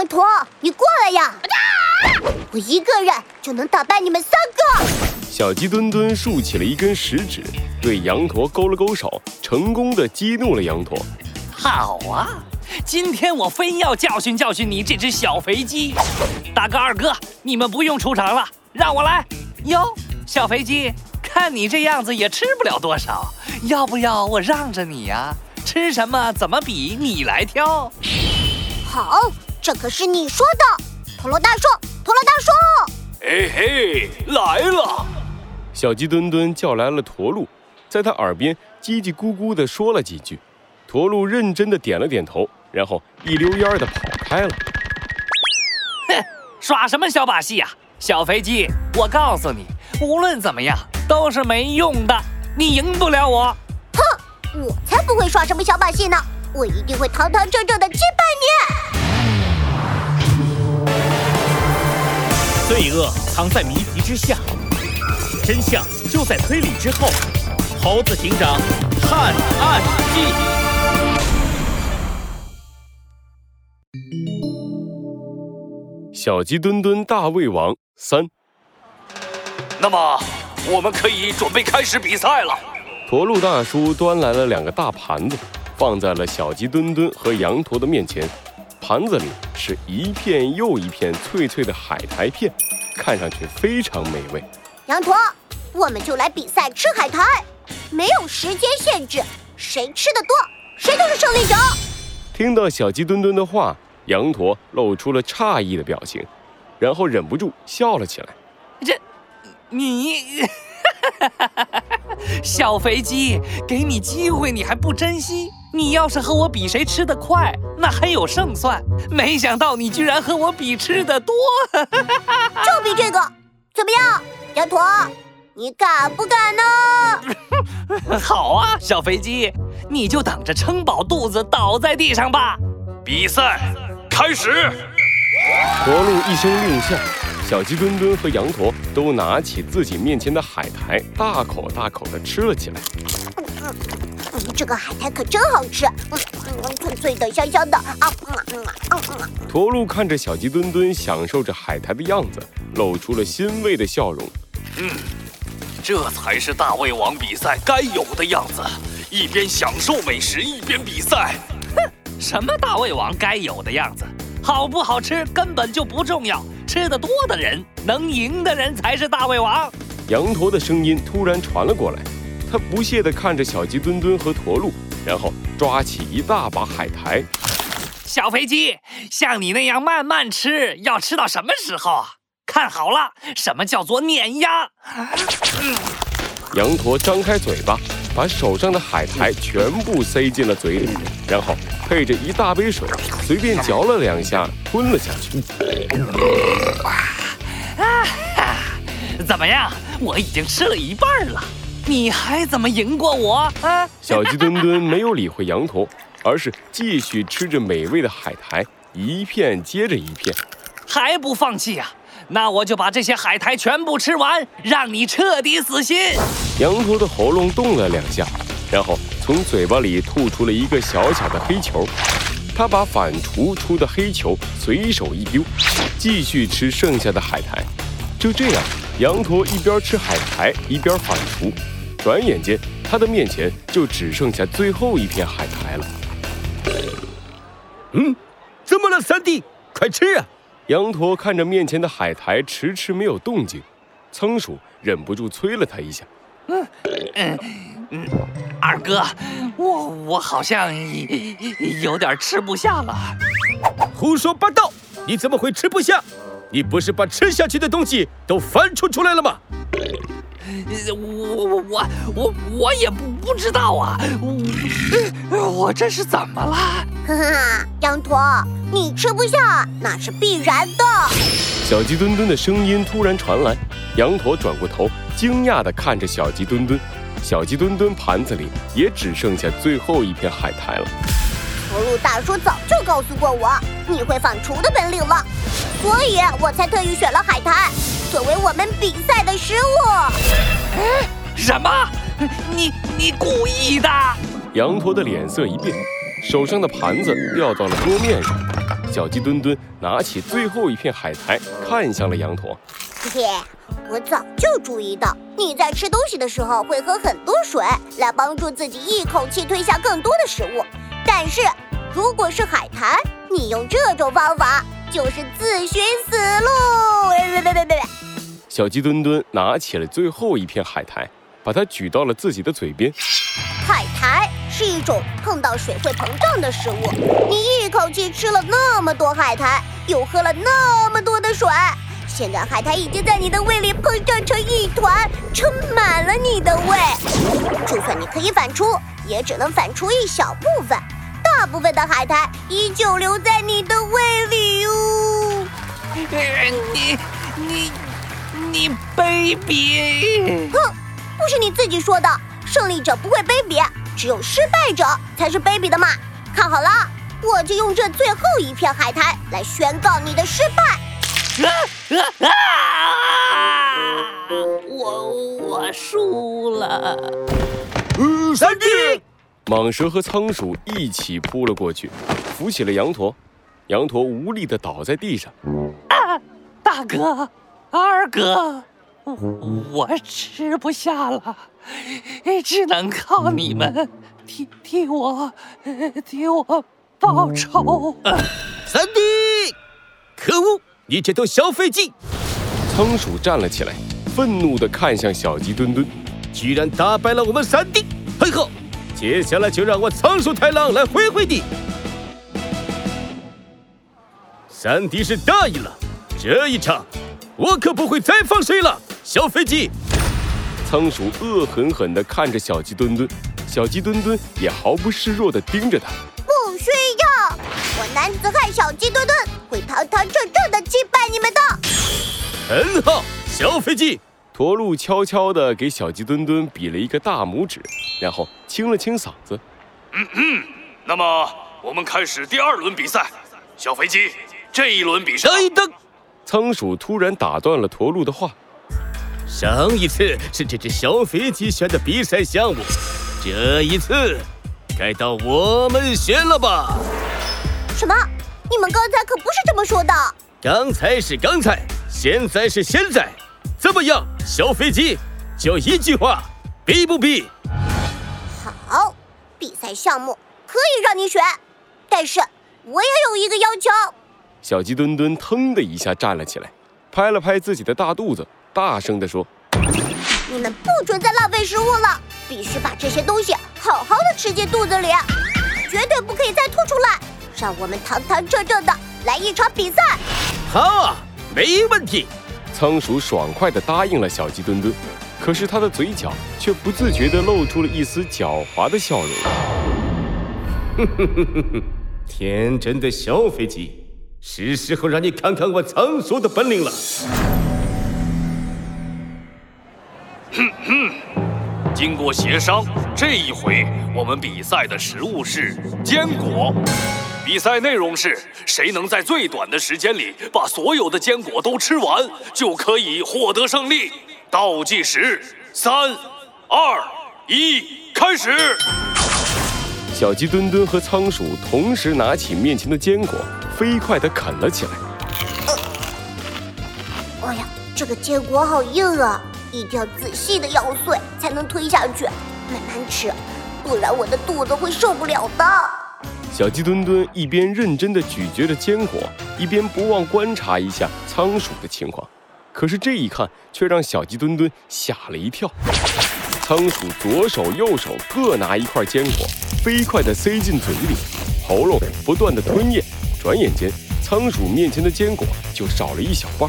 羊驼，你过来呀！我一个人就能打败你们三个。小鸡墩墩竖起了一根食指，对羊驼勾了勾手，成功的激怒了羊驼。好啊，今天我非要教训教训你这只小肥鸡。大哥二哥，你们不用出场了，让我来。哟，小肥鸡，看你这样子也吃不了多少，要不要我让着你呀？吃什么怎么比你来挑。好，这可是你说的。陀螺大叔，陀螺大叔，嘿嘿，来了。小鸡墩墩叫来了驼鹿，在他耳边叽叽咕咕地说了几句。驼鹿认真地点了点头，然后一溜烟地跑开了。哼，耍什么小把戏呀，小肥鸡！我告诉你，无论怎么样都是没用的，你赢不了我。哼，我才不会耍什么小把戏呢！我一定会堂堂正正的击败你。罪恶藏在谜题之下，真相就在推理之后。猴子警长探案记。小鸡墩墩大胃王三。那么，我们可以准备开始比赛了。驼鹿大叔端来了两个大盘子，放在了小鸡墩墩和羊驼的面前。盘子里是一片又一片脆脆的海苔片，看上去非常美味。羊驼，我们就来比赛吃海苔，没有时间限制，谁吃的多，谁就是胜利者。听到小鸡墩墩的话，羊驼露出了诧异的表情，然后忍不住笑了起来。这，你，小肥鸡，给你机会你还不珍惜？你要是和我比谁吃得快，那还有胜算。没想到你居然和我比吃的多，就比这个，怎么样，羊驼？你敢不敢呢？好啊，小肥鸡，你就等着撑饱肚子倒在地上吧。比赛开始。驼鹿一声令下，小鸡墩墩和羊驼都拿起自己面前的海苔，大口大口地吃了起来。这个海苔可真好吃，嗯嗯，脆脆的，香香的啊！嗯嗯嗯嗯。驼鹿看着小鸡墩墩享受着海苔的样子，露出了欣慰的笑容。嗯，这才是大胃王比赛该有的样子，一边享受美食一边比赛。哼，什么大胃王该有的样子？好不好吃根本就不重要，吃的多的人，能赢的人才是大胃王。羊驼的声音突然传了过来。他不屑地看着小鸡墩墩和驼鹿，然后抓起一大把海苔。小肥鸡，像你那样慢慢吃，要吃到什么时候啊？看好了，什么叫做碾压？羊驼张开嘴巴，把手上的海苔全部塞进了嘴里，然后配着一大杯水，随便嚼了两下，吞了下去。啊，怎么样？我已经吃了一半了。你还怎么赢过我啊？小鸡墩墩没有理会羊驼，而是继续吃着美味的海苔，一片接着一片，还不放弃呀？那我就把这些海苔全部吃完，让你彻底死心。羊驼的喉咙动了两下，然后从嘴巴里吐出了一个小小的黑球，他把反刍出的黑球随手一丢，继续吃剩下的海苔。就这样，羊驼一边吃海苔一边反刍。转眼间，他的面前就只剩下最后一片海苔了。嗯，怎么了，三弟？快吃啊！羊驼看着面前的海苔迟迟没有动静，仓鼠忍不住催了他一下。嗯嗯嗯，二哥，我我好像有点吃不下了。胡说八道！你怎么会吃不下？你不是把吃下去的东西都翻出出来了吗？我我我我我也不不知道啊！我我这是怎么了？哈哈，羊驼，你吃不下那是必然的。小鸡墩墩的声音突然传来，羊驼转过头，惊讶地看着小鸡墩墩。小鸡墩墩盘子里也只剩下最后一片海苔了。驼鹿大叔早就告诉过我，你会反刍的本领了，所以我才特意选了海苔。作为我们比赛的食物，哎，什么？你你故意的？羊驼的脸色一变，手上的盘子掉到了桌面上。小鸡墩墩拿起最后一片海苔，看向了羊驼。嘿嘿，我早就注意到你在吃东西的时候会喝很多水，来帮助自己一口气吞下更多的食物。但是如果是海苔，你用这种方法就是自寻死路！小鸡墩墩拿起了最后一片海苔，把它举到了自己的嘴边。海苔是一种碰到水会膨胀的食物，你一口气吃了那么多海苔，又喝了那么多的水。现在海苔已经在你的胃里膨胀成一团，撑满了你的胃。就算你可以反出，也只能反出一小部分，大部分的海苔依旧留在你的胃里哦。你你你卑鄙！哼，不是你自己说的，胜利者不会卑鄙，只有失败者才是卑鄙的嘛。看好了，我就用这最后一片海苔来宣告你的失败。啊啊啊！我我输了。三弟，蟒蛇和仓鼠一起扑了过去，扶起了羊驼。羊驼无力的倒在地上。啊，大哥，二哥，我我吃不下了，只能靠你们替替我替我报仇。三弟，可恶！你这头小飞机！仓鼠站了起来，愤怒地看向小鸡墩墩，居然打败了我们三弟！很好，接下来就让我仓鼠太郎来会会你。三弟是大意了，这一场我可不会再放水了。小飞机，仓鼠恶狠狠地看着小鸡墩墩，小鸡墩墩也毫不示弱地盯着他。不需要，我男子汉小鸡墩墩会堂堂正正地击败你们的。很好，小飞机。驼鹿悄悄地给小鸡墩墩比了一个大拇指，然后清了清嗓子。嗯嗯，那么我们开始第二轮比赛。小飞机，这一轮比赛。等一等，仓鼠突然打断了驼鹿的话。上一次是这只小飞机选的比赛项目，这一次该到我们选了吧？什么？你们刚才可不是这么说的。刚才是刚才，现在是现在。怎么样，小飞机？就一句话，比不比？好，比赛项目可以让你选，但是我也有一个要求。小鸡墩墩腾的一下站了起来，拍了拍自己的大肚子，大声地说：“你们不准再浪费食物了，必须把这些东西好好的吃进肚子里，绝对不可以再吐出来。让我们堂堂正正的来一场比赛。”好啊，没问题。仓鼠爽快地答应了小鸡墩墩，可是他的嘴角却不自觉地露出了一丝狡猾的笑容。哼哼哼哼哼，天真的小飞机，是时候让你看看我仓鼠的本领了。哼哼，经过协商，这一回我们比赛的食物是坚果。比赛内容是谁能在最短的时间里把所有的坚果都吃完，就可以获得胜利。倒计时，三、二、一，开始！小鸡墩墩和仓鼠同时拿起面前的坚果，飞快地啃了起来。哎呀，这个坚果好硬啊，一定要仔细的咬碎才能吞下去，慢慢吃，不然我的肚子会受不了的。小鸡墩墩一边认真地咀嚼着坚果，一边不忘观察一下仓鼠的情况。可是这一看，却让小鸡墩墩吓了一跳。仓鼠左手右手各拿一块坚果，飞快地塞进嘴里，喉咙不断地吞咽。转眼间，仓鼠面前的坚果就少了一小半。